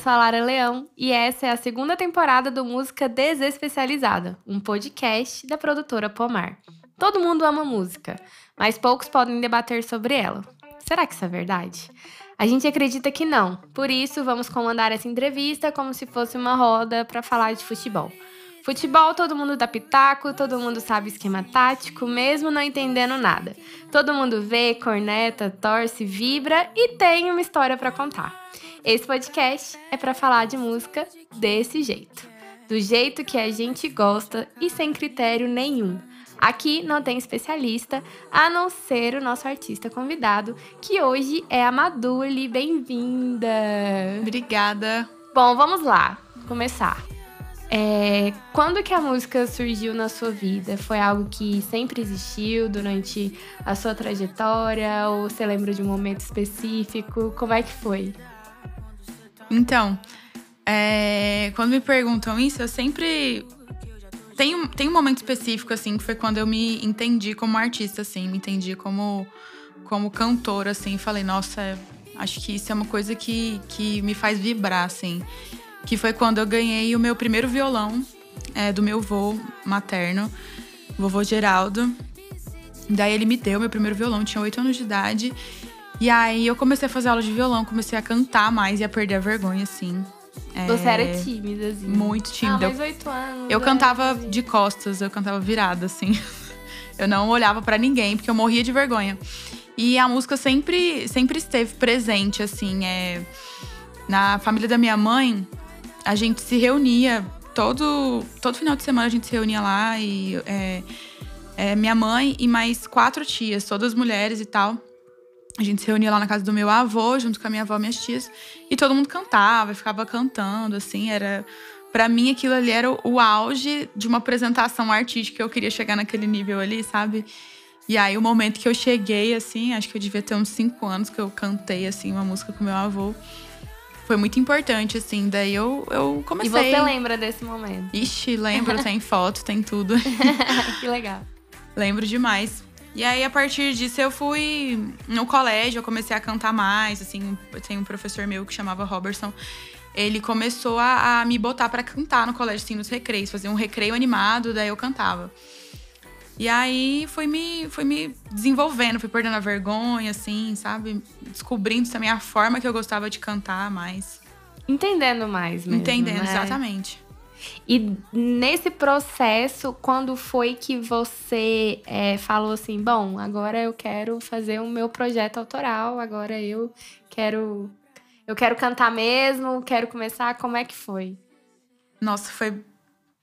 sou a Lara Leão e essa é a segunda temporada do Música Desespecializada, um podcast da produtora Pomar. Todo mundo ama música, mas poucos podem debater sobre ela. Será que isso é verdade? A gente acredita que não, por isso vamos comandar essa entrevista como se fosse uma roda para falar de futebol. Futebol, todo mundo dá pitaco, todo mundo sabe esquema tático, mesmo não entendendo nada. Todo mundo vê, corneta, torce, vibra e tem uma história para contar. Esse podcast é para falar de música desse jeito, do jeito que a gente gosta e sem critério nenhum. Aqui não tem especialista, a não ser o nosso artista convidado, que hoje é a Maduli. Bem-vinda! Obrigada. Bom, vamos lá, começar. É, quando que a música surgiu na sua vida? Foi algo que sempre existiu durante a sua trajetória? Ou você lembra de um momento específico? Como é que foi? Então, é, quando me perguntam isso, eu sempre. Tem um, tem um momento específico, assim, que foi quando eu me entendi como artista, assim, me entendi como, como cantora, assim. Falei, nossa, acho que isso é uma coisa que, que me faz vibrar, assim que foi quando eu ganhei o meu primeiro violão é, do meu avô materno, vovô Geraldo. Daí ele me deu meu primeiro violão, tinha oito anos de idade. E aí eu comecei a fazer aula de violão, comecei a cantar mais e a perder a vergonha, assim. É, Você era tímida, assim. Muito tímida. Ah, mas oito anos. Eu cantava de costas, eu cantava virada, assim. Eu não olhava para ninguém, porque eu morria de vergonha. E a música sempre, sempre esteve presente, assim. É... Na família da minha mãe, a gente se reunia todo, todo final de semana a gente se reunia lá e é, é, minha mãe e mais quatro tias, todas mulheres e tal. A gente se reunia lá na casa do meu avô, junto com a minha avó e minhas tias, e todo mundo cantava, ficava cantando, assim, era. Pra mim, aquilo ali era o auge de uma apresentação artística. Eu queria chegar naquele nível ali, sabe? E aí, o momento que eu cheguei, assim, acho que eu devia ter uns cinco anos que eu cantei, assim, uma música com meu avô foi muito importante, assim. Daí eu, eu comecei. E você lembra desse momento? Ixi, lembro, tem foto, tem tudo. que legal. Lembro demais. E aí, a partir disso, eu fui no colégio, eu comecei a cantar mais, assim. Tem um professor meu que chamava Robertson. Ele começou a, a me botar para cantar no colégio, assim, nos recreios. Fazer um recreio animado, daí eu cantava. E aí fui me, fui me desenvolvendo, fui perdendo a vergonha, assim, sabe? Descobrindo também a forma que eu gostava de cantar mais. Entendendo mais mesmo. Entendendo, né? exatamente. E nesse processo, quando foi que você é, falou assim: bom, agora eu quero fazer o meu projeto autoral, agora eu quero. Eu quero cantar mesmo, quero começar. Como é que foi? Nossa, foi,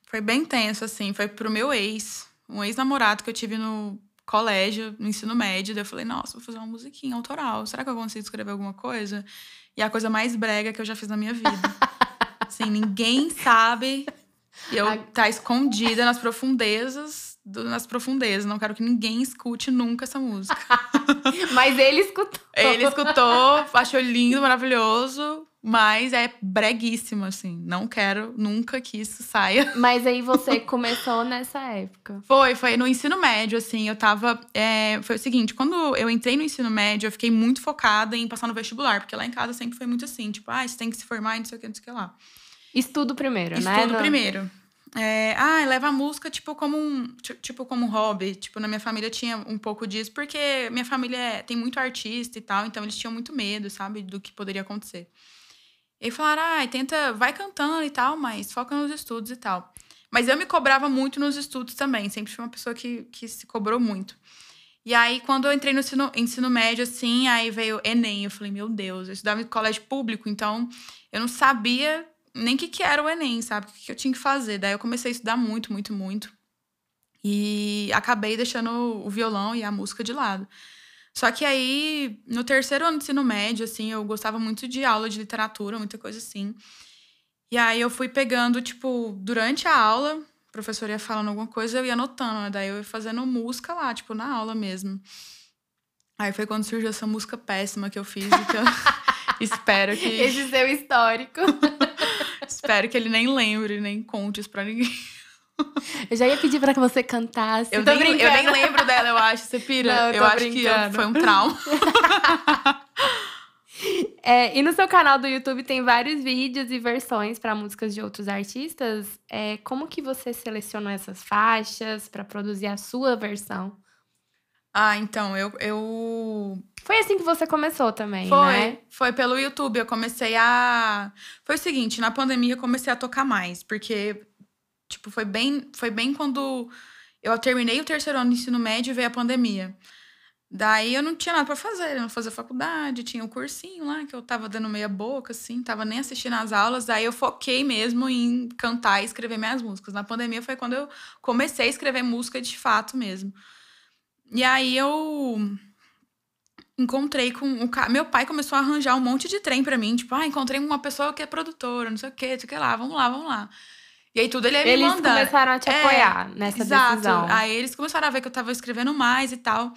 foi bem tenso, assim. Foi pro meu ex um ex-namorado que eu tive no colégio, no ensino médio. Daí eu falei, nossa, vou fazer uma musiquinha autoral. Será que eu consigo escrever alguma coisa? E é a coisa mais brega que eu já fiz na minha vida. assim, ninguém sabe. E eu tá escondida nas profundezas, do, nas profundezas. Não quero que ninguém escute nunca essa música. Mas ele escutou. Ele escutou, achou lindo, maravilhoso. Mas é breguíssimo, assim. Não quero nunca que isso saia. Mas aí você começou nessa época. Foi, foi no ensino médio, assim. Eu tava. É, foi o seguinte: quando eu entrei no ensino médio, eu fiquei muito focada em passar no vestibular, porque lá em casa sempre foi muito assim: tipo, ah, você tem que se formar e não sei o que, não sei o que lá. Estudo primeiro, Estudo né? Estudo primeiro. É, ah, leva a música tipo como um tipo como um hobby. Tipo, na minha família tinha um pouco disso, porque minha família é, tem muito artista e tal, então eles tinham muito medo, sabe, do que poderia acontecer. E falaram, ah, tenta, vai cantando e tal, mas foca nos estudos e tal. Mas eu me cobrava muito nos estudos também, sempre fui uma pessoa que, que se cobrou muito. E aí, quando eu entrei no ensino, ensino médio, assim, aí veio Enem. Eu falei, meu Deus, eu estudava em colégio público, então eu não sabia nem o que, que era o Enem, sabe? O que, que eu tinha que fazer. Daí eu comecei a estudar muito, muito, muito. E acabei deixando o violão e a música de lado. Só que aí, no terceiro ano de ensino médio, assim, eu gostava muito de aula de literatura, muita coisa assim. E aí eu fui pegando, tipo, durante a aula, o professor ia falando alguma coisa, eu ia anotando, né? Daí eu ia fazendo música lá, tipo, na aula mesmo. Aí foi quando surgiu essa música péssima que eu fiz, que eu espero que. Esse seu histórico. espero que ele nem lembre, nem conte isso pra ninguém. Eu já ia pedir pra que você cantasse. Eu, nem, eu nem lembro dela, eu acho. Você pira? Não, eu, eu acho que foi um trauma. É, e no seu canal do YouTube tem vários vídeos e versões para músicas de outros artistas. É, como que você selecionou essas faixas para produzir a sua versão? Ah, então, eu, eu. Foi assim que você começou também, Foi, né? foi pelo YouTube. Eu comecei a. Foi o seguinte, na pandemia eu comecei a tocar mais, porque, tipo, foi bem, foi bem quando eu terminei o terceiro ano do ensino médio e veio a pandemia. Daí eu não tinha nada pra fazer, eu não fazia faculdade, tinha um cursinho lá que eu tava dando meia boca, assim, tava nem assistindo as aulas. Daí eu foquei mesmo em cantar e escrever minhas músicas. Na pandemia foi quando eu comecei a escrever música de fato mesmo. E aí eu encontrei com o cara. Meu pai começou a arranjar um monte de trem pra mim. Tipo, ah, encontrei uma pessoa que é produtora, não sei o quê, não sei o que lá, vamos lá, vamos lá. E aí tudo ele ia me Eles mandando. começaram a te É, apoiar nessa Exato. decisão. Aí eles começaram a ver que eu tava escrevendo mais e tal.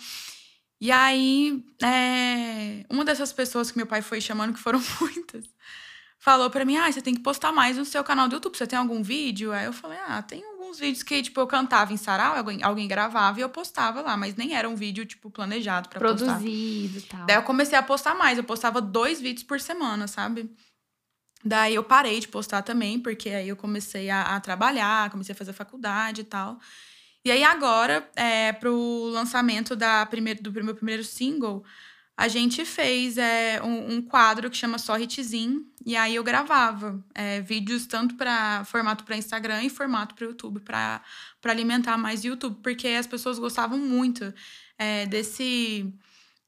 E aí, é, uma dessas pessoas que meu pai foi chamando, que foram muitas, falou pra mim: Ah, você tem que postar mais no seu canal do YouTube. Você tem algum vídeo? Aí eu falei: Ah, tem alguns vídeos que, tipo, eu cantava em sarau, alguém, alguém gravava e eu postava lá, mas nem era um vídeo, tipo, planejado pra postar. Produzido e tal. Daí eu comecei a postar mais. Eu postava dois vídeos por semana, sabe? Daí eu parei de postar também, porque aí eu comecei a, a trabalhar, comecei a fazer faculdade e tal. E aí agora, é, pro lançamento da primeiro, do meu primeiro single, a gente fez é, um, um quadro que chama Só Hitzinho. E aí eu gravava é, vídeos tanto para formato para Instagram e formato para YouTube, para alimentar mais YouTube, porque as pessoas gostavam muito é, desse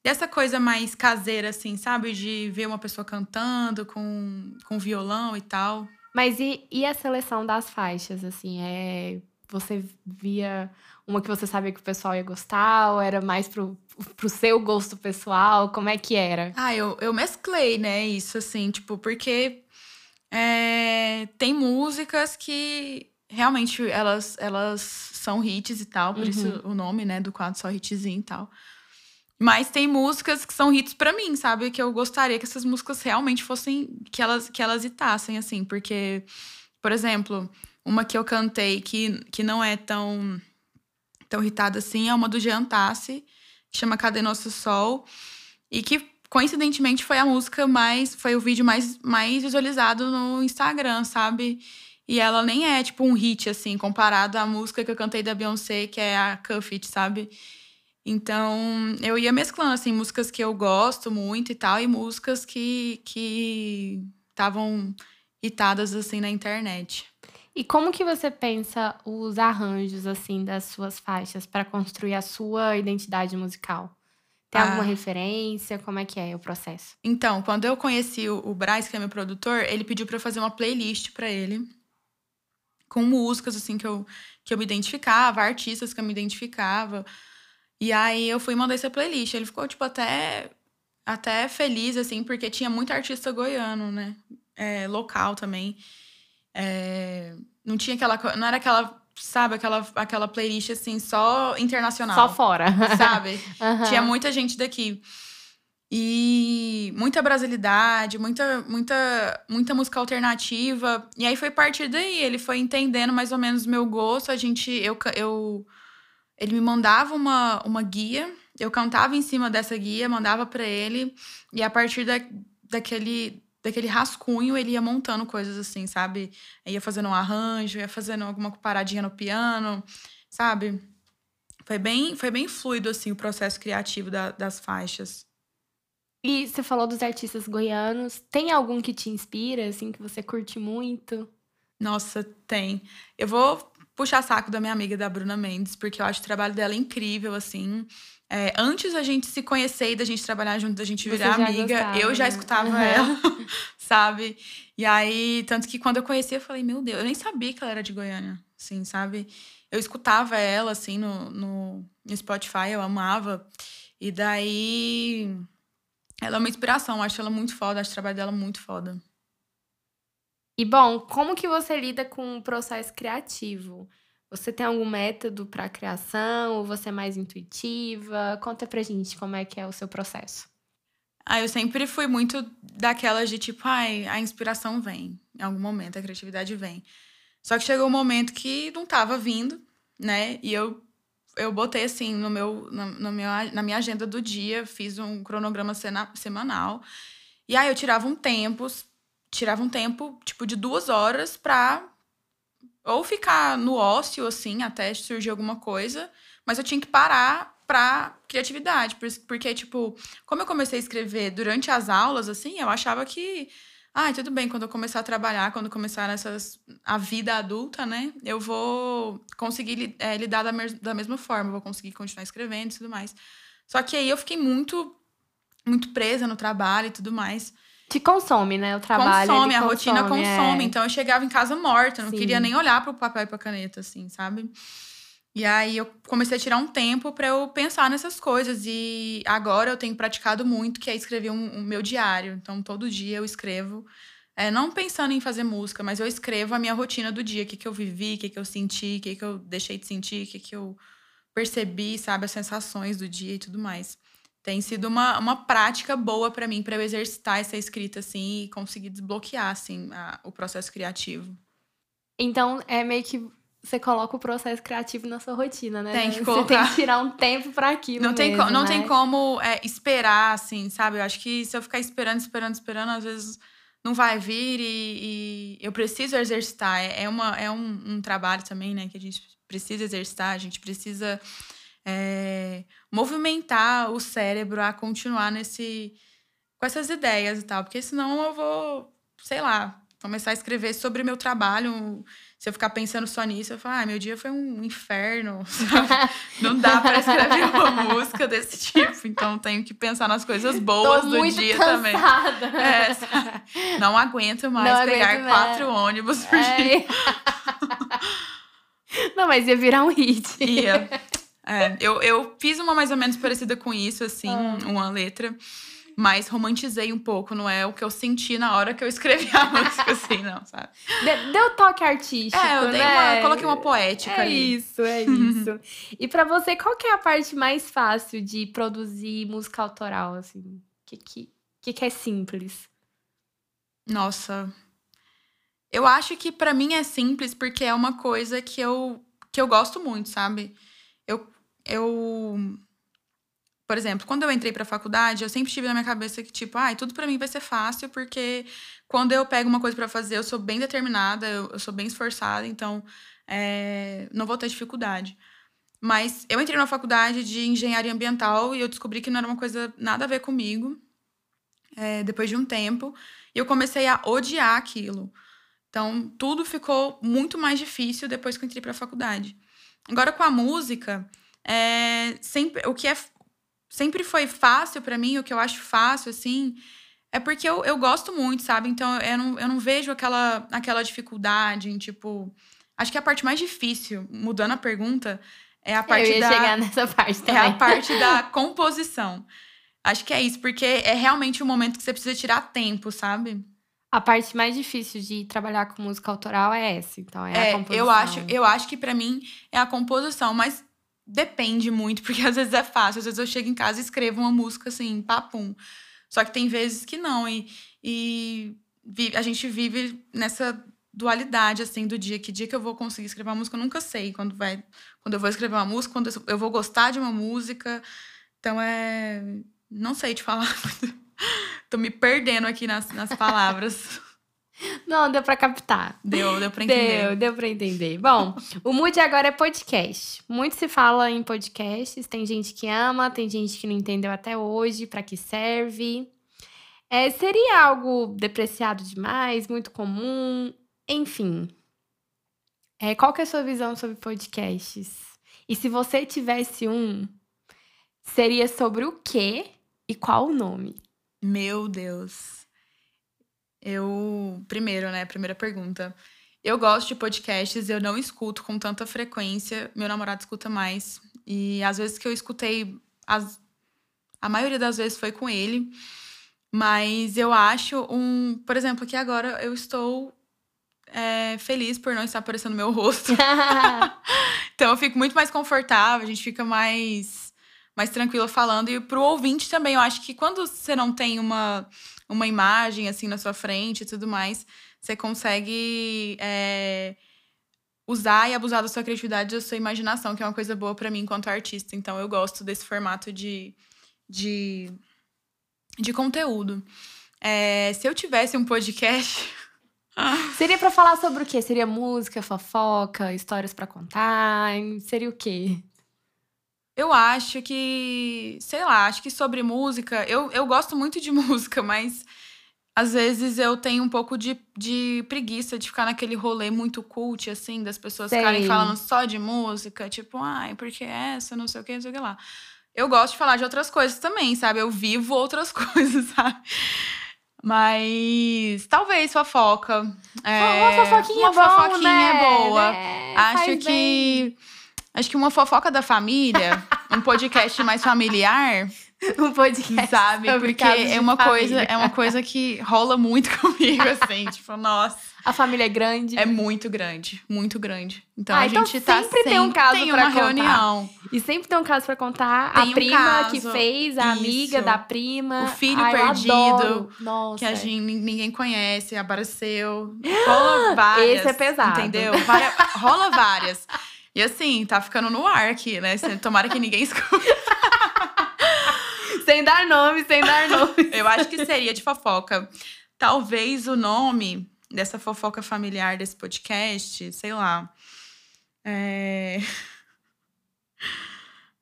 dessa coisa mais caseira, assim, sabe? De ver uma pessoa cantando com, com violão e tal. Mas e, e a seleção das faixas, assim? É, você via uma que você sabia que o pessoal ia gostar? Ou era mais pro, pro seu gosto pessoal? Como é que era? Ah, eu, eu mesclei, né? Isso, assim, tipo, porque é, tem músicas que realmente elas, elas são hits e tal, por isso o nome, né, do quadro só hitzinho e tal. Mas tem músicas que são hits pra mim, sabe? Que eu gostaria que essas músicas realmente fossem. que elas, que elas hitassem, assim. Porque, por exemplo, uma que eu cantei que, que não é tão, tão hitada assim é uma do Jean Tassi, que chama Cadê Nosso Sol? E que, coincidentemente, foi a música mais. foi o vídeo mais, mais visualizado no Instagram, sabe? E ela nem é, tipo, um hit, assim, comparado à música que eu cantei da Beyoncé, que é a Cuff It, sabe? Então, eu ia mesclando, assim, músicas que eu gosto muito e tal, e músicas que que estavam hitadas, assim, na internet. E como que você pensa os arranjos, assim, das suas faixas para construir a sua identidade musical? Tem Ah. alguma referência? Como é que é o processo? Então, quando eu conheci o, Braz, que é meu produtor, ele pediu pra eu fazer uma playlist pra ele. Com músicas, assim, que eu, que eu me identificava, artistas que eu me identificava. E aí eu fui e mandei essa playlist. Ele ficou, tipo, até, até feliz, assim, porque tinha muito artista goiano, né? É, local também. É, não tinha aquela. Não era aquela, sabe, aquela, aquela playlist, assim, só internacional. Só fora. Sabe? Aham. Tinha muita gente daqui. E muita brasilidade, muita, muita, muita música alternativa. E aí foi a partir daí, ele foi entendendo mais ou menos o meu gosto. A gente, eu, eu, ele me mandava uma, uma guia, eu cantava em cima dessa guia, mandava pra ele, e a partir da, daquele, daquele rascunho ele ia montando coisas assim, sabe? Ia fazendo um arranjo, ia fazendo alguma paradinha no piano, sabe? Foi bem, foi bem fluido, assim, o processo criativo da- das faixas. E você falou dos artistas goianos. Tem algum que te inspira, assim, que você curte muito? Nossa, tem. Eu vou puxar saco da minha amiga, da Bruna Mendes, porque eu acho o trabalho dela incrível, assim. É, antes da gente se conhecer e da gente trabalhar junto, da gente virar amiga, gostava, eu já né? escutava Aham. ela, sabe? E aí, tanto que quando eu conheci, eu falei, meu Deus, eu nem sabia que ela era de Goiânia, assim, sabe? Eu escutava ela, assim, no, no, no Spotify, eu amava. E daí, ela é uma inspiração, acho ela muito foda, acho o trabalho dela muito foda. E bom, como que você lida com o processo criativo? Você tem algum método para criação? Ou você é mais intuitiva? Conta pra gente como é que é o seu processo. Ah, eu sempre fui muito daquelas de tipo, ai, a inspiração vem. Em algum momento, a criatividade vem. Só que chegou um momento que não tava vindo, né? E eu, eu botei assim no meu, na, no meu, na minha agenda do dia, fiz um cronograma sena- semanal. E aí eu tirava um tempo, tirava um tempo, tipo, de duas horas pra ou ficar no ócio, assim, até surgir alguma coisa, mas eu tinha que parar pra criatividade, porque, tipo, como eu comecei a escrever durante as aulas, assim, eu achava que, ah, tudo bem, quando eu começar a trabalhar, quando começar nessas, a vida adulta, né, eu vou conseguir é, lidar da, da mesma forma, vou conseguir continuar escrevendo e tudo mais. Só que aí eu fiquei muito, muito presa no trabalho e tudo mais. Te consome, né? O trabalho. Consome, a consome, rotina consome. É. Então eu chegava em casa morta, não Sim. queria nem olhar para o papel e para caneta, assim, sabe? E aí eu comecei a tirar um tempo para eu pensar nessas coisas. E agora eu tenho praticado muito, que é escrever um, um meu diário. Então todo dia eu escrevo. É, não pensando em fazer música, mas eu escrevo a minha rotina do dia, o que, que eu vivi, o que, que eu senti, o que, que eu deixei de sentir, o que, que eu percebi, sabe, as sensações do dia e tudo mais tem sido uma, uma prática boa para mim, para eu exercitar essa escrita, assim, e conseguir desbloquear, assim, a, o processo criativo. Então, é meio que você coloca o processo criativo na sua rotina, né? Tem que colocar. Você tem que tirar um tempo para aquilo Não tem, mesmo, não né? tem como é, esperar, assim, sabe? Eu acho que se eu ficar esperando, esperando, esperando, às vezes não vai vir e, e eu preciso exercitar. É, é, uma, é um, um trabalho também, né? Que a gente precisa exercitar, a gente precisa é, movimentar o cérebro a continuar nesse com essas ideias e tal, porque senão eu vou, sei lá, começar a escrever sobre meu trabalho. Se eu ficar pensando só nisso, eu falo, ah, meu dia foi um inferno. Não dá para escrever uma música desse tipo. Então tenho que pensar nas coisas boas Tô do dia cansada. também. É, não aguento mais não pegar aguento quatro mais. ônibus por é. dia. Não, mas ia virar um hit. Ia. É, eu, eu fiz uma mais ou menos parecida com isso, assim, ah. uma letra. Mas romantizei um pouco, não é o que eu senti na hora que eu escrevi a música, assim, não, sabe? Deu toque artístico. É, eu dei né? uma, coloquei uma poética é ali. Isso, é isso. e para você, qual que é a parte mais fácil de produzir música autoral, assim? O que, que, que, que é simples? Nossa. Eu acho que para mim é simples porque é uma coisa que eu, que eu gosto muito, sabe? Eu, por exemplo, quando eu entrei para a faculdade, eu sempre tive na minha cabeça que tipo, ai, ah, tudo para mim vai ser fácil, porque quando eu pego uma coisa para fazer, eu sou bem determinada, eu, eu sou bem esforçada, então é, não vou ter dificuldade. Mas eu entrei na faculdade de engenharia ambiental e eu descobri que não era uma coisa nada a ver comigo. É, depois de um tempo, e eu comecei a odiar aquilo. Então, tudo ficou muito mais difícil depois que eu entrei para a faculdade. Agora, com a música, é, sempre, o que é, sempre foi fácil para mim, o que eu acho fácil, assim, é porque eu, eu gosto muito, sabe? Então, eu não, eu não vejo aquela, aquela dificuldade em, tipo... Acho que a parte mais difícil, mudando a pergunta, é a parte eu ia da... chegar nessa parte também. É a parte da composição. Acho que é isso, porque é realmente um momento que você precisa tirar tempo, sabe? A parte mais difícil de trabalhar com música autoral é essa, então é, é a composição. Eu acho, eu acho que para mim é a composição, mas depende muito, porque às vezes é fácil, às vezes eu chego em casa e escrevo uma música assim, papum. Só que tem vezes que não, e, e a gente vive nessa dualidade, assim, do dia. Que dia que eu vou conseguir escrever uma música, eu nunca sei quando vai. Quando eu vou escrever uma música, quando eu vou gostar de uma música. Então é. Não sei te falar. Tô me perdendo aqui nas, nas palavras. Não, deu pra captar. Deu, deu pra entender. Deu, deu pra entender. Bom, o Mood agora é podcast. Muito se fala em podcasts. Tem gente que ama, tem gente que não entendeu até hoje para que serve. É, seria algo depreciado demais, muito comum, enfim. É, qual que é a sua visão sobre podcasts? E se você tivesse um, seria sobre o quê e qual o nome? Meu Deus. Eu. Primeiro, né? Primeira pergunta. Eu gosto de podcasts, eu não escuto com tanta frequência. Meu namorado escuta mais. E às vezes que eu escutei, as... a maioria das vezes foi com ele. Mas eu acho um. Por exemplo, aqui agora eu estou é, feliz por não estar aparecendo meu rosto. então eu fico muito mais confortável, a gente fica mais mais tranquila falando. E pro ouvinte também, eu acho que quando você não tem uma, uma imagem assim na sua frente e tudo mais, você consegue é, usar e abusar da sua criatividade e da sua imaginação, que é uma coisa boa para mim enquanto artista. Então eu gosto desse formato de, de, de conteúdo. É, se eu tivesse um podcast. Seria pra falar sobre o quê? Seria música, fofoca, histórias pra contar? Seria o quê? Eu acho que, sei lá, acho que sobre música, eu, eu gosto muito de música, mas às vezes eu tenho um pouco de, de preguiça de ficar naquele rolê muito cult, assim, das pessoas Sei. ficarem falando só de música, tipo, ai, porque essa, não sei o que, não sei o que lá. Eu gosto de falar de outras coisas também, sabe? Eu vivo outras coisas, sabe? Mas talvez fofoca. É, uma fofoquinha uma é bom, fofoquinha né? é boa. Né? Acho Faz que. bem. Acho que uma fofoca da família, um podcast mais familiar, Um podcast. sabe? Porque é uma coisa, família. é uma coisa que rola muito comigo, assim, tipo, nossa, A família é grande. é muito grande, muito grande. Então Ah, a então gente tá sempre tem um caso tem pra uma contar. reunião. E sempre tem um caso pra contar. Tem a um prima caso. que fez, a amiga Isso. da prima. O filho Ai, perdido. Nossa. Que a gente, ninguém conhece, apareceu. Rola várias. Esse é pesado. Entendeu? Rola várias. E assim, tá ficando no ar aqui, né? Tomara que ninguém escute. Sem dar nome, sem dar nome. Eu acho que seria de fofoca. Talvez o nome dessa fofoca familiar desse podcast, sei lá. É...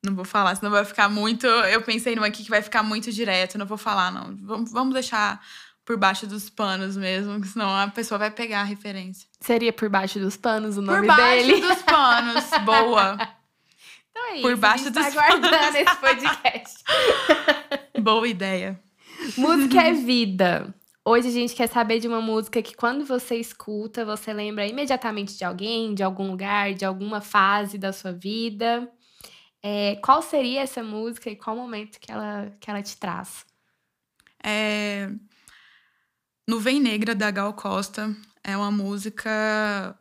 Não vou falar, senão vai ficar muito. Eu pensei numa aqui que vai ficar muito direto, não vou falar, não. Vamos, deixar por baixo dos panos mesmo, senão a pessoa vai pegar a referência. Seria por baixo dos panos o Por nome baixo dele. dos panos. Boa. Então é por isso, baixo a gente tá dos guardando esse podcast. Boa ideia. música é vida. Hoje a gente quer saber de uma música que quando você escuta, você lembra imediatamente de alguém, de algum lugar, de alguma fase da sua vida. É, qual seria essa música e qual momento que ela, que ela te traz? É... Nuvem Negra, da Gal Costa, é uma música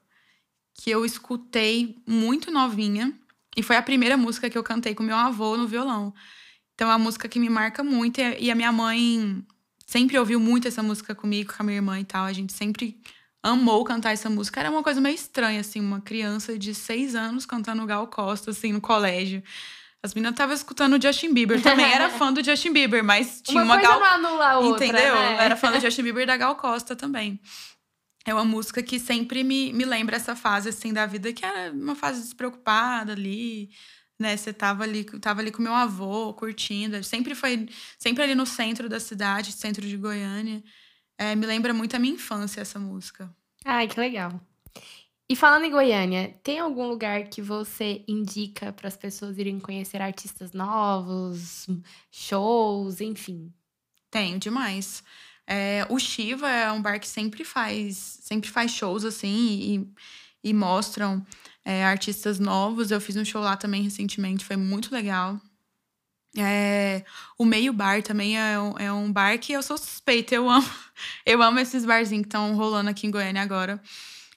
que eu escutei muito novinha. E foi a primeira música que eu cantei com meu avô no violão. Então é uma música que me marca muito. E a minha mãe sempre ouviu muito essa música comigo, com a minha irmã e tal. A gente sempre amou cantar essa música. Era uma coisa meio estranha, assim, uma criança de seis anos cantando Gal Costa, assim, no colégio. As meninas estavam escutando o Justin Bieber. Também era fã do Justin Bieber, mas tinha uma, coisa Gal não anula a outra, Entendeu? né? Era fã do Justin Bieber e da Gal Costa também. É uma música que sempre me, me lembra essa fase, assim, da vida, que era uma fase despreocupada ali, né? Você tava ali, tava ali com meu avô, curtindo. Sempre foi, sempre ali no centro da cidade, centro de Goiânia. É, me lembra muito a minha infância, essa música. Ai, que legal. E falando em Goiânia, tem algum lugar que você indica para as pessoas irem conhecer artistas novos, shows, enfim? Tenho demais. É, o Shiva é um bar que sempre faz, sempre faz shows assim e, e mostram é, artistas novos. Eu fiz um show lá também recentemente, foi muito legal. É, o Meio Bar também é um, é um bar que eu sou suspeita, eu amo. Eu amo esses barzinhos que estão rolando aqui em Goiânia agora.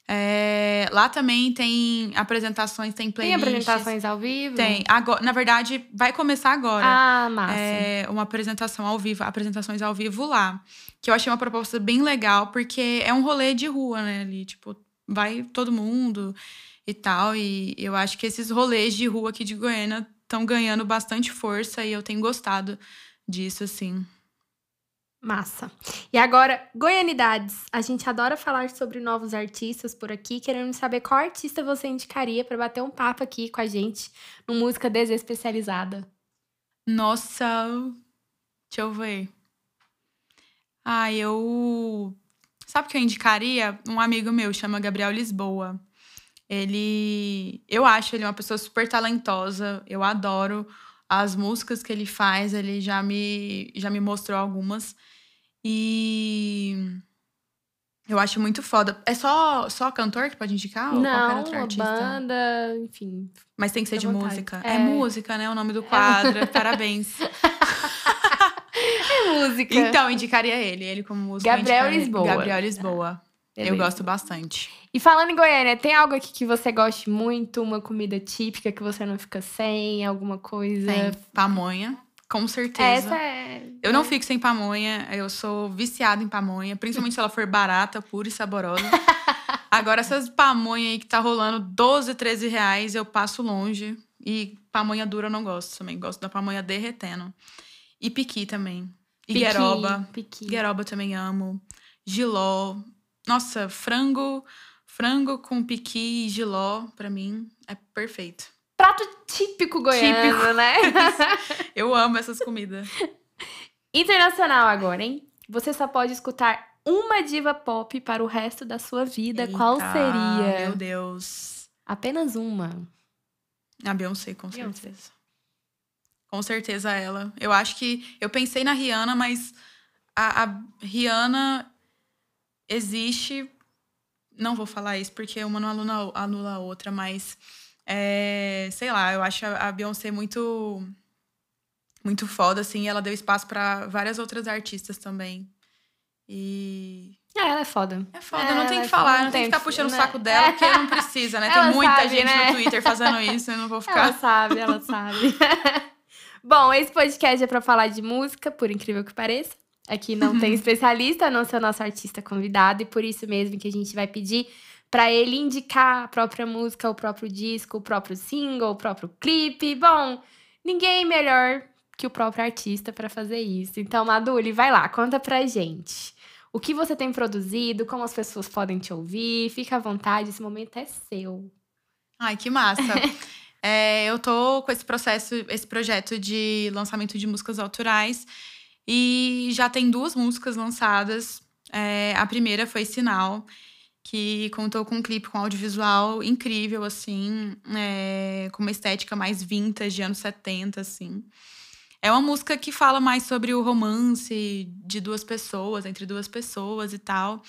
É, lá também tem apresentações, tem Tem playlists. apresentações ao vivo? Tem. Agora, na verdade, vai começar agora Ah, massa. é, uma apresentação ao vivo, apresentações ao vivo lá. Que eu achei uma proposta bem legal, porque é um rolê de rua, né? Ali, tipo, vai todo mundo e tal. E eu acho que esses rolês de rua aqui de Goiânia estão ganhando bastante força e eu tenho gostado disso, assim. Massa. E agora, Goianidades. A gente adora falar sobre novos artistas por aqui, querendo saber qual artista você indicaria para bater um papo aqui com a gente no Música Desespecializada. Nossa, deixa eu ver. Ah, eu. Sabe o que eu indicaria? Um amigo meu chama Gabriel Lisboa. Ele. Eu acho ele uma pessoa super talentosa. Eu adoro as músicas que ele faz. Ele já me, já me mostrou algumas. E. Eu acho muito foda. É só, só cantor que pode indicar? ou qualquer Não, outro uma artista? banda, enfim. Mas tem que ser de vontade. música. É. É. música, né? O nome do quadro. Parabéns. É música. Então, indicaria ele. Ele como músico. eu Gabriel Lisboa. Gabriel Lisboa. Eu Beleza. gosto bastante. E falando em Goiânia, tem algo aqui que você goste muito? Uma comida típica que você não fica sem? Alguma coisa? Tem pamonha, com certeza. Essa é. Eu não fico sem pamonha. Eu sou viciada em pamonha. Principalmente se ela for barata, pura e saborosa. Agora, essas pamonha aí que tá rolando 12, 13 reais, eu passo longe. E pamonha dura eu não gosto também. Gosto da pamonha derretendo. E piqui também. Igueroba. Piqui. Igueroba também amo. Giló. Nossa, frango, frango com piqui e giló, pra mim, é perfeito. Prato típico goiano, Típico. né? Eu amo essas comidas. Internacional agora, hein? Você só pode escutar uma diva pop para o resto da sua vida. Qual Eita, seria? Meu Deus. Apenas uma. A Beyoncé, com Beyoncé. certeza. Com certeza ela. Eu acho que. Eu pensei na Rihanna, mas a, a Rihanna existe. Não vou falar isso porque uma não anula, anula a outra, mas. É, sei lá, eu acho a, Beyoncé muito. Muito foda, assim. E ela deu espaço pra várias outras artistas também. E. É, ela é foda. É foda, É, não tem que é falar, foda, não tem que ficar puxando né? o saco dela, porque não precisa, né? Ela tem muita sabe, gente né? no Twitter fazendo isso, eu não vou ficar. Ela sabe, ela sabe. Bom, esse podcast é pra falar de música, por incrível que pareça. Aqui não tem especialista, a não ser o nosso artista convidado, e por isso mesmo que a gente vai pedir pra ele indicar a própria música, o próprio disco, o próprio single, o próprio clipe. Bom, ninguém melhor que o próprio artista pra fazer isso. Então, Maduli, vai lá, conta pra gente. O que você tem produzido, como as pessoas podem te ouvir, fica à vontade, esse momento é seu. Ai, que massa. É, eu tô com esse processo, esse projeto de lançamento de músicas autorais e já tem duas músicas lançadas. É, a primeira foi Sinal, que contou com um clipe com audiovisual incrível, assim, é, com uma estética mais vintage, anos 70, assim. É uma música que fala mais sobre o romance de duas pessoas, entre duas pessoas e tal.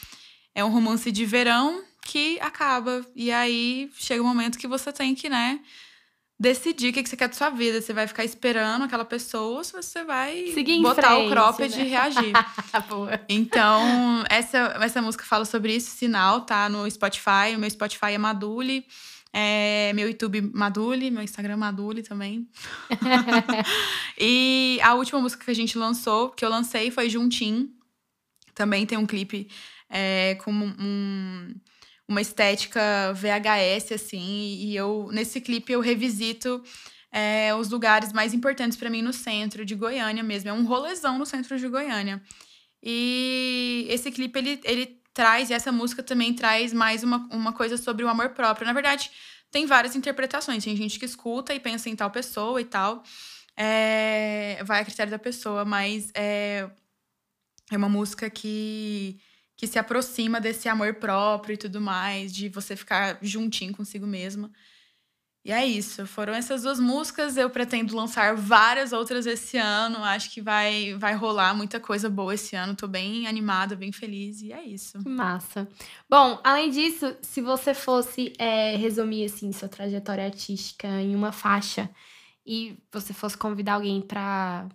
É um romance de verão que acaba. E aí chega um momento que você tem que, né, decidir o que você quer da sua vida. Você vai ficar esperando aquela pessoa ou se você vai botar frente, o cropped né? e reagir. Então, essa, essa música fala sobre isso, Sinal, tá no Spotify. O meu Spotify é Madule. É, meu YouTube Madule, meu Instagram Madule também. e a última música que a gente lançou, que eu lancei, foi Juntim. Também tem um clipe é, com um- uma estética VHS, assim. E eu, nesse clipe, eu revisito é, os lugares mais importantes para mim no centro de Goiânia mesmo. É um rolezão no centro de Goiânia. E esse clipe, ele, ele traz, e essa música também traz mais uma, uma coisa sobre o amor próprio. Na verdade, tem várias interpretações. Tem gente que escuta e pensa em tal pessoa e tal. É, vai a critério da pessoa, mas é, é uma música que, que se aproxima desse amor próprio e tudo mais, de você ficar juntinho consigo mesma. E é isso. Foram essas duas músicas. Eu pretendo lançar várias outras esse ano. Acho que vai, vai rolar muita coisa boa esse ano. Tô bem animada, bem feliz. E é isso. Massa. Bom, além disso, se você fosse é, resumir assim sua trajetória artística em uma faixa e você fosse convidar alguém pra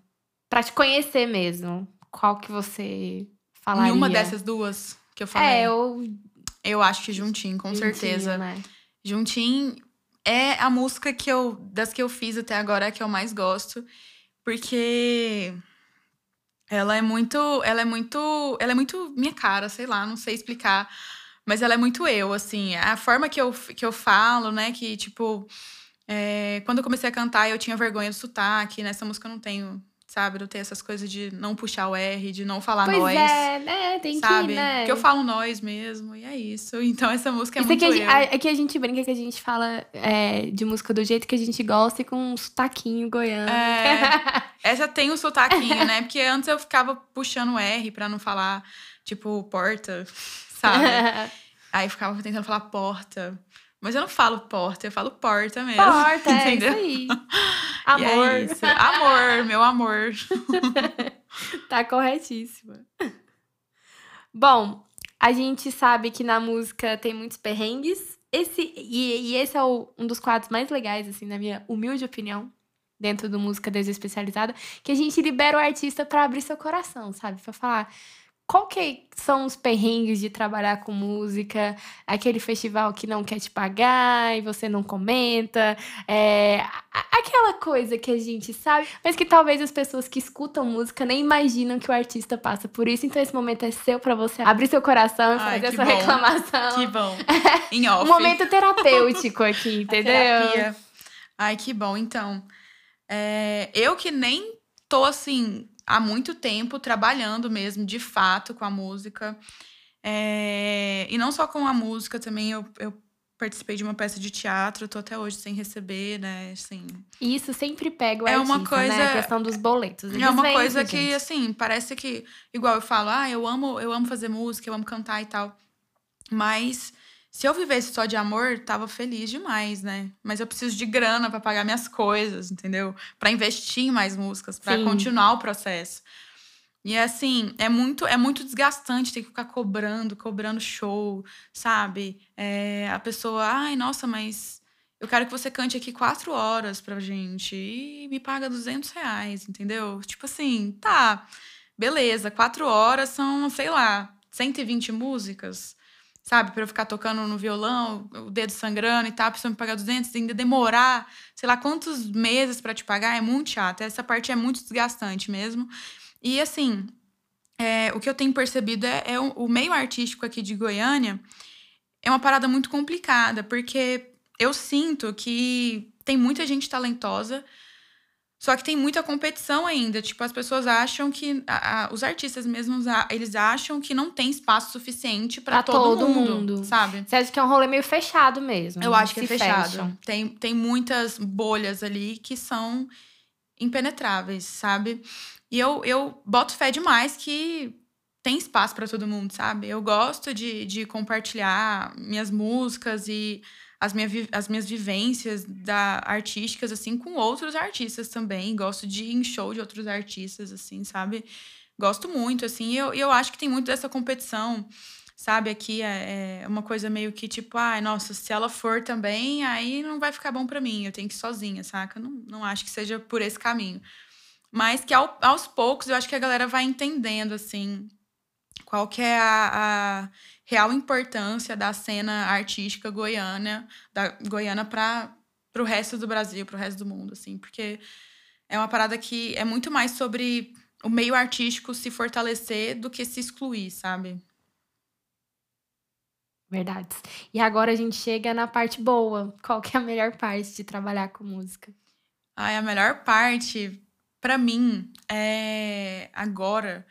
para te conhecer mesmo, qual que você falaria? Nenhuma dessas duas que eu falei. É, eu Eu acho que Juntinho, com certeza. né? Juntinho é a música que eu, das que eu fiz até agora, é a que eu mais gosto, porque ela é muito, ela é muito, ela é muito minha cara, sei lá, não sei explicar, mas ela é muito eu, assim, a forma que eu, que eu falo, né, que tipo, é, quando eu comecei a cantar eu tinha vergonha do sotaque, nessa música eu não tenho, sabe, não tenho essas coisas de não puxar o R, de não falar Pois nós. é, né? Tem Sabe? que, né? Porque eu falo nós mesmo, e é isso. Então essa música é Isso muito aqui eu. a- aqui a gente brinca que a gente fala é, de música do jeito que a gente gosta e com um sotaquinho goiano. É. Essa tem o sotaquinho, né? Porque antes eu ficava puxando o R pra não falar, tipo, porta, sabe? Aí ficava tentando falar porta. Mas eu não falo porta, eu falo porta mesmo. Porta, é entendeu? isso aí. E Amor. é isso. Amor, meu amor. Tá corretíssima. Bom, a gente sabe que na música tem muitos perrengues. Esse, e, e esse é o- um dos quadros mais legais, assim, na minha humilde opinião, dentro do Música Desespecializada, que a gente libera o artista pra abrir seu coração, sabe? Pra falar qual que são os perrengues de trabalhar com música, aquele festival que não quer te pagar e você não comenta, é, aquela coisa que a gente sabe, mas que talvez as pessoas que escutam música nem imaginam que o artista passa por isso. Então esse momento é seu pra você abrir seu coração e fazer a que sua bom. reclamação. Que bom. Em off. Um momento terapêutico aqui, entendeu? terapia. Ai, que bom. Então, é, eu que nem tô assim há muito tempo trabalhando mesmo, de fato, com a música. É, e não só com a música, também eu, eu participei de uma peça de teatro, tô até hoje sem receber, né? Assim, E isso sempre pega o É artista, uma coisa- né? A questão dos boletos. é Eles uma vêm, coisa gente. que, assim, parece que. Igual eu falo, ah, eu amo, eu amo fazer música, eu amo cantar e tal. Mas se eu vivesse só de amor, tava feliz demais, né? Mas eu preciso de grana pra pagar minhas coisas, entendeu? Pra investir em mais músicas, pra Sim. continuar o processo. E assim, é muito, é muito desgastante ter que ficar cobrando, cobrando show, sabe? É, a pessoa, ai, nossa, mas eu quero que você cante aqui quatro horas pra gente e me paga 200 reais, entendeu? Tipo assim, tá, beleza, quatro horas são, sei lá, 120 músicas, sabe? Pra eu ficar tocando no violão, o dedo sangrando e tal, a pessoa me pagar 200 e ainda demorar, sei lá, quantos meses pra te pagar, é muito chato. Essa parte é muito desgastante mesmo. E assim, é, o que eu tenho percebido é, é o meio artístico aqui de Goiânia é uma parada muito complicada, porque eu sinto que tem muita gente talentosa, só que tem muita competição ainda. Tipo, as pessoas acham que. a- a- os artistas mesmos, a- eles acham que não tem espaço suficiente pra Pra todo, todo mundo, mundo. sabe? Você acha que é um rolê meio fechado mesmo? Eu acho que é fechado. fecham. Tem, tem muitas bolhas ali que são impenetráveis, sabe? E eu, eu boto fé demais que tem espaço para todo mundo, sabe? Eu gosto de, de compartilhar minhas músicas e as, minha, as minhas vivências da, artísticas, assim, com outros artistas também. Gosto de ir em show de outros artistas, assim, sabe? Gosto muito, assim. E eu, eu acho que tem muito dessa competição sabe? Aqui é, é uma coisa meio que tipo, ai, nossa, se ela for também, aí não vai ficar bom pra mim, eu tenho que ir sozinha, saca? Não, não acho que seja por esse caminho. Mas que ao- aos poucos eu acho que a galera vai entendendo, assim, qual que é a, a real importância da cena artística goiana, da goiana para o resto do Brasil, para o resto do mundo, assim, porque é uma parada que é muito mais sobre o meio artístico se fortalecer do que se excluir, sabe? Verdade. E agora a gente chega na parte boa. Qual que é a melhor parte de trabalhar com música? Ai, a melhor parte, pra mim, é agora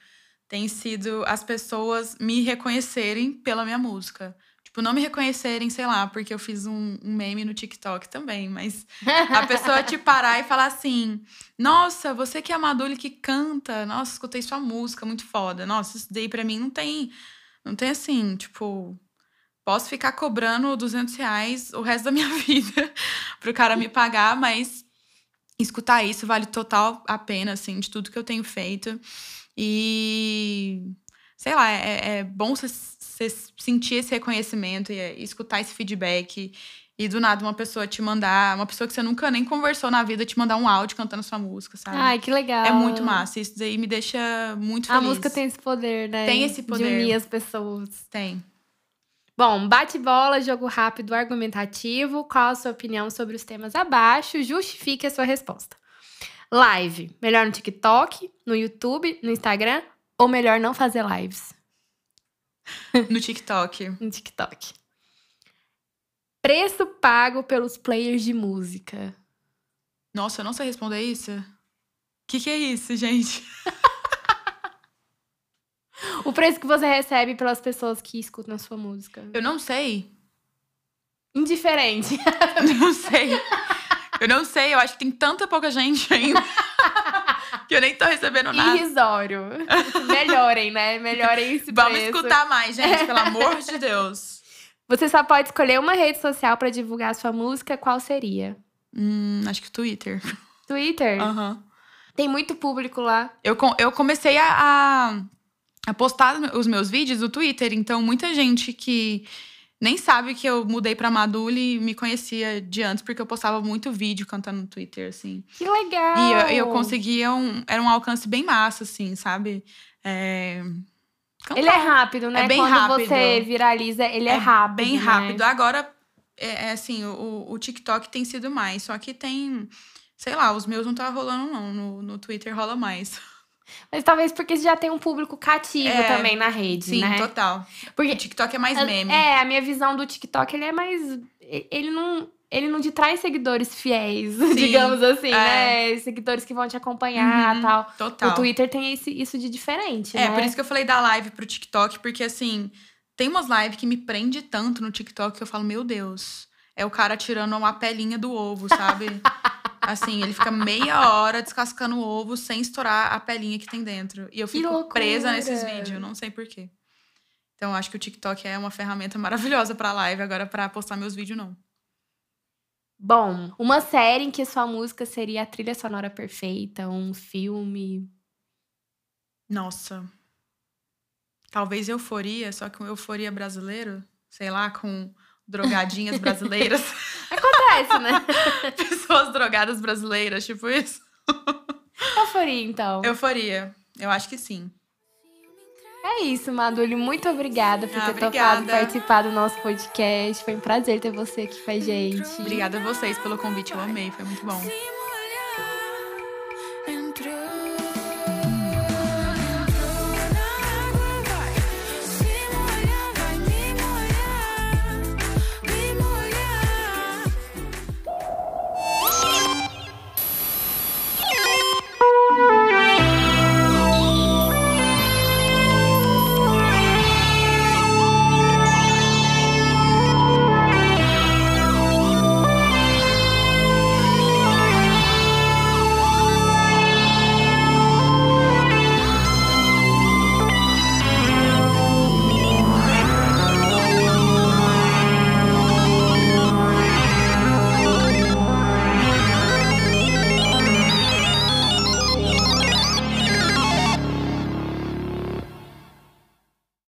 tem sido as pessoas me reconhecerem pela minha música. Tipo, não me reconhecerem, sei lá, porque eu fiz um, um meme no TikTok também, mas a pessoa te parar e falar assim: Nossa, você que é a Madule que canta, nossa, escutei sua música, muito foda. Nossa, isso daí pra mim não tem. Não tem assim, tipo. Posso ficar cobrando 200 reais o resto da minha vida pro cara me pagar, mas escutar isso vale total a pena, assim, de tudo que eu tenho feito. E. Sei lá, é, é bom você sentir esse reconhecimento e, e escutar esse feedback. E do nada uma pessoa te mandar, uma pessoa que você nunca nem conversou na vida, te mandar um áudio cantando sua música, sabe? Ai, que legal. é muito massa. Isso daí me deixa muito A feliz. música tem esse poder, né? Tem esse De poder. unir as pessoas. Tem. Bom, bate-bola, jogo rápido, argumentativo. Qual a sua opinião sobre os temas abaixo? Justifique a sua resposta. Live, melhor no TikTok, no YouTube, no Instagram ou melhor não fazer lives No TikTok. no TikTok? Preço pago pelos players de música. Nossa, eu não sei responder isso. O que, que é isso, gente? O preço que você recebe pelas pessoas que escutam a sua música. Eu não sei. Indiferente. Não sei. Eu não sei, eu acho que tem tanta pouca gente ainda que eu nem tô recebendo nada. Irrisório. Melhorem, né? Melhorem esse Vamos preço. escutar mais, gente, pelo amor de Deus. Você só pode escolher uma rede social pra divulgar a sua música. Qual seria? Hum, acho que Twitter. Twitter? Aham. Tem muito público lá. Eu, com- eu comecei a, a, a postar os meus vídeos no Twitter, então muita gente que nem sabe que eu mudei pra Madule me conhecia de antes, porque eu postava muito vídeo cantando no Twitter, assim. Que legal! E eu, eu conseguia um. Era um alcance bem massa, assim, sabe? É. Ele é rápido, né? É bem Quando rápido. você viraliza, ele é, rápido. Bem né? rápido. Agora, é, é assim, o, o TikTok tem sido mais. Só que tem. Sei lá, os meus não tá rolando, não. No, no Twitter rola mais. Mas talvez porque já tem um público cativo É, também na rede, Sim, né? total. Porque O TikTok é mais meme. É, a minha visão do TikTok, ele é mais. Ele não. ele não te traz seguidores fiéis, digamos assim, é. né? Seguidores que vão te acompanhar e Uhum, tal. Total. O Twitter tem esse- isso de diferente, É, né? por isso que eu falei da live pro TikTok, porque assim, tem umas lives que me prende tanto no TikTok que eu falo, meu Deus, é o cara tirando uma pelinha do ovo, sabe? assim, ele fica meia hora descascando o ovo sem estourar a pelinha que tem dentro. E eu fico presa nesses vídeos, não sei porquê. Então, acho que o TikTok é uma ferramenta maravilhosa pra live, agora pra postar meus vídeos, não. Bom, uma série em que sua música seria a trilha sonora perfeita, um filme. Nossa. Talvez euforia, só que um euforia brasileiro, sei lá, com drogadinhas brasileiras. Acontece, né? Pessoas drogadas brasileiras, tipo isso. Euforia, então. Euforia. Eu acho que sim. É isso, Madulho. Muito obrigada por Ah, ter obrigada. topado participar do nosso podcast. Foi um prazer ter você aqui com a gente. Obrigada a vocês pelo convite, eu amei, foi muito bom.